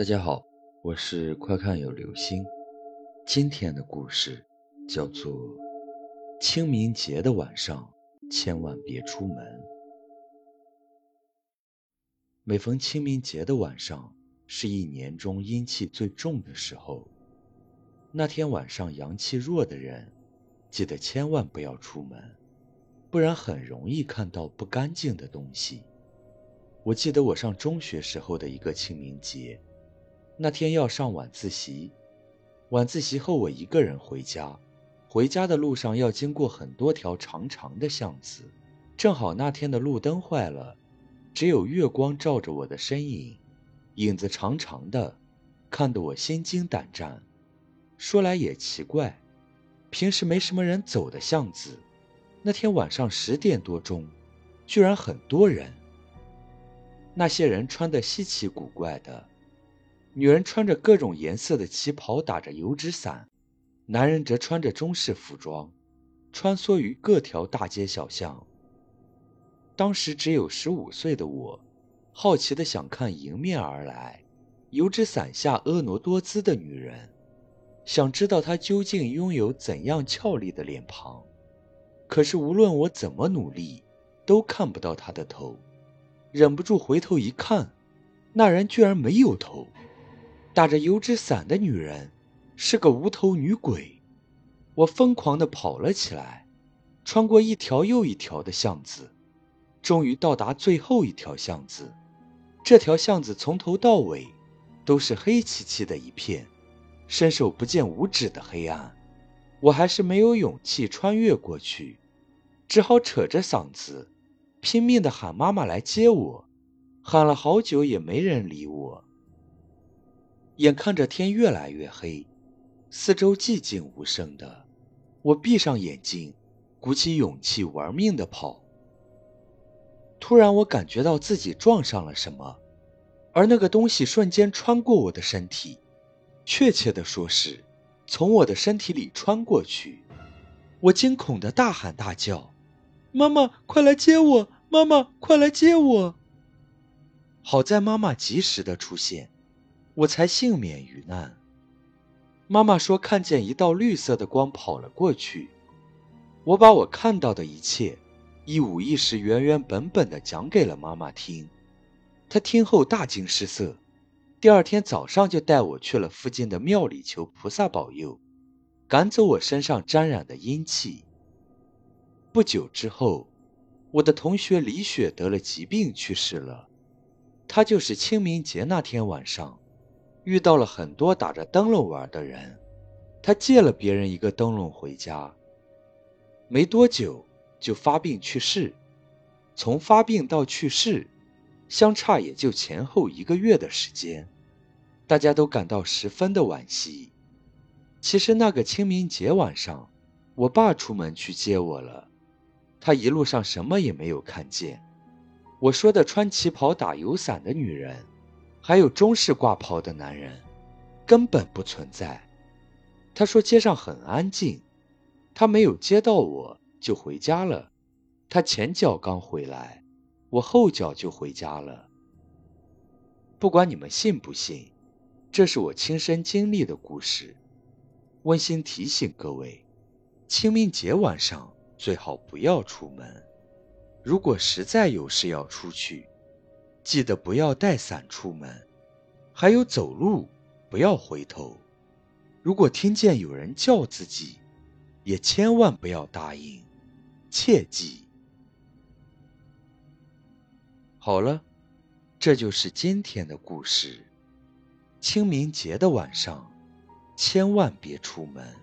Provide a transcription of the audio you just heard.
大家好，我是快看有流星。今天的故事叫做《清明节的晚上千万别出门》。每逢清明节的晚上，是一年中阴气最重的时候。那天晚上，阳气弱的人，记得千万不要出门，不然很容易看到不干净的东西。我记得我上中学时候的一个清明节。那天要上晚自习，晚自习后我一个人回家。回家的路上要经过很多条长长的巷子，正好那天的路灯坏了，只有月光照着我的身影，影子长长的，看得我心惊胆战。说来也奇怪，平时没什么人走的巷子，那天晚上十点多钟，居然很多人。那些人穿得稀奇古怪的。女人穿着各种颜色的旗袍，打着油纸伞；男人则穿着中式服装，穿梭于各条大街小巷。当时只有十五岁的我，好奇的想看迎面而来、油纸伞下婀娜多姿的女人，想知道她究竟拥有怎样俏丽的脸庞。可是无论我怎么努力，都看不到她的头。忍不住回头一看，那人居然没有头。打着油纸伞的女人是个无头女鬼，我疯狂地跑了起来，穿过一条又一条的巷子，终于到达最后一条巷子。这条巷子从头到尾都是黑漆漆的一片，伸手不见五指的黑暗。我还是没有勇气穿越过去，只好扯着嗓子拼命地喊妈妈来接我，喊了好久也没人理我。眼看着天越来越黑，四周寂静无声的，我闭上眼睛，鼓起勇气玩命的跑。突然，我感觉到自己撞上了什么，而那个东西瞬间穿过我的身体，确切的说是从我的身体里穿过去。我惊恐的大喊大叫：“妈妈，快来接我！妈妈，快来接我！”好在妈妈及时的出现。我才幸免于难。妈妈说看见一道绿色的光跑了过去。我把我看到的一切一五一十、原原本本的讲给了妈妈听。她听后大惊失色，第二天早上就带我去了附近的庙里求菩萨保佑，赶走我身上沾染的阴气。不久之后，我的同学李雪得了疾病去世了。她就是清明节那天晚上。遇到了很多打着灯笼玩的人，他借了别人一个灯笼回家，没多久就发病去世。从发病到去世，相差也就前后一个月的时间，大家都感到十分的惋惜。其实那个清明节晚上，我爸出门去接我了，他一路上什么也没有看见。我说的穿旗袍打油伞的女人。还有中式挂袍的男人，根本不存在。他说街上很安静，他没有接到我就回家了。他前脚刚回来，我后脚就回家了。不管你们信不信，这是我亲身经历的故事。温馨提醒各位：清明节晚上最好不要出门。如果实在有事要出去，记得不要带伞出门，还有走路不要回头。如果听见有人叫自己，也千万不要答应，切记。好了，这就是今天的故事。清明节的晚上，千万别出门。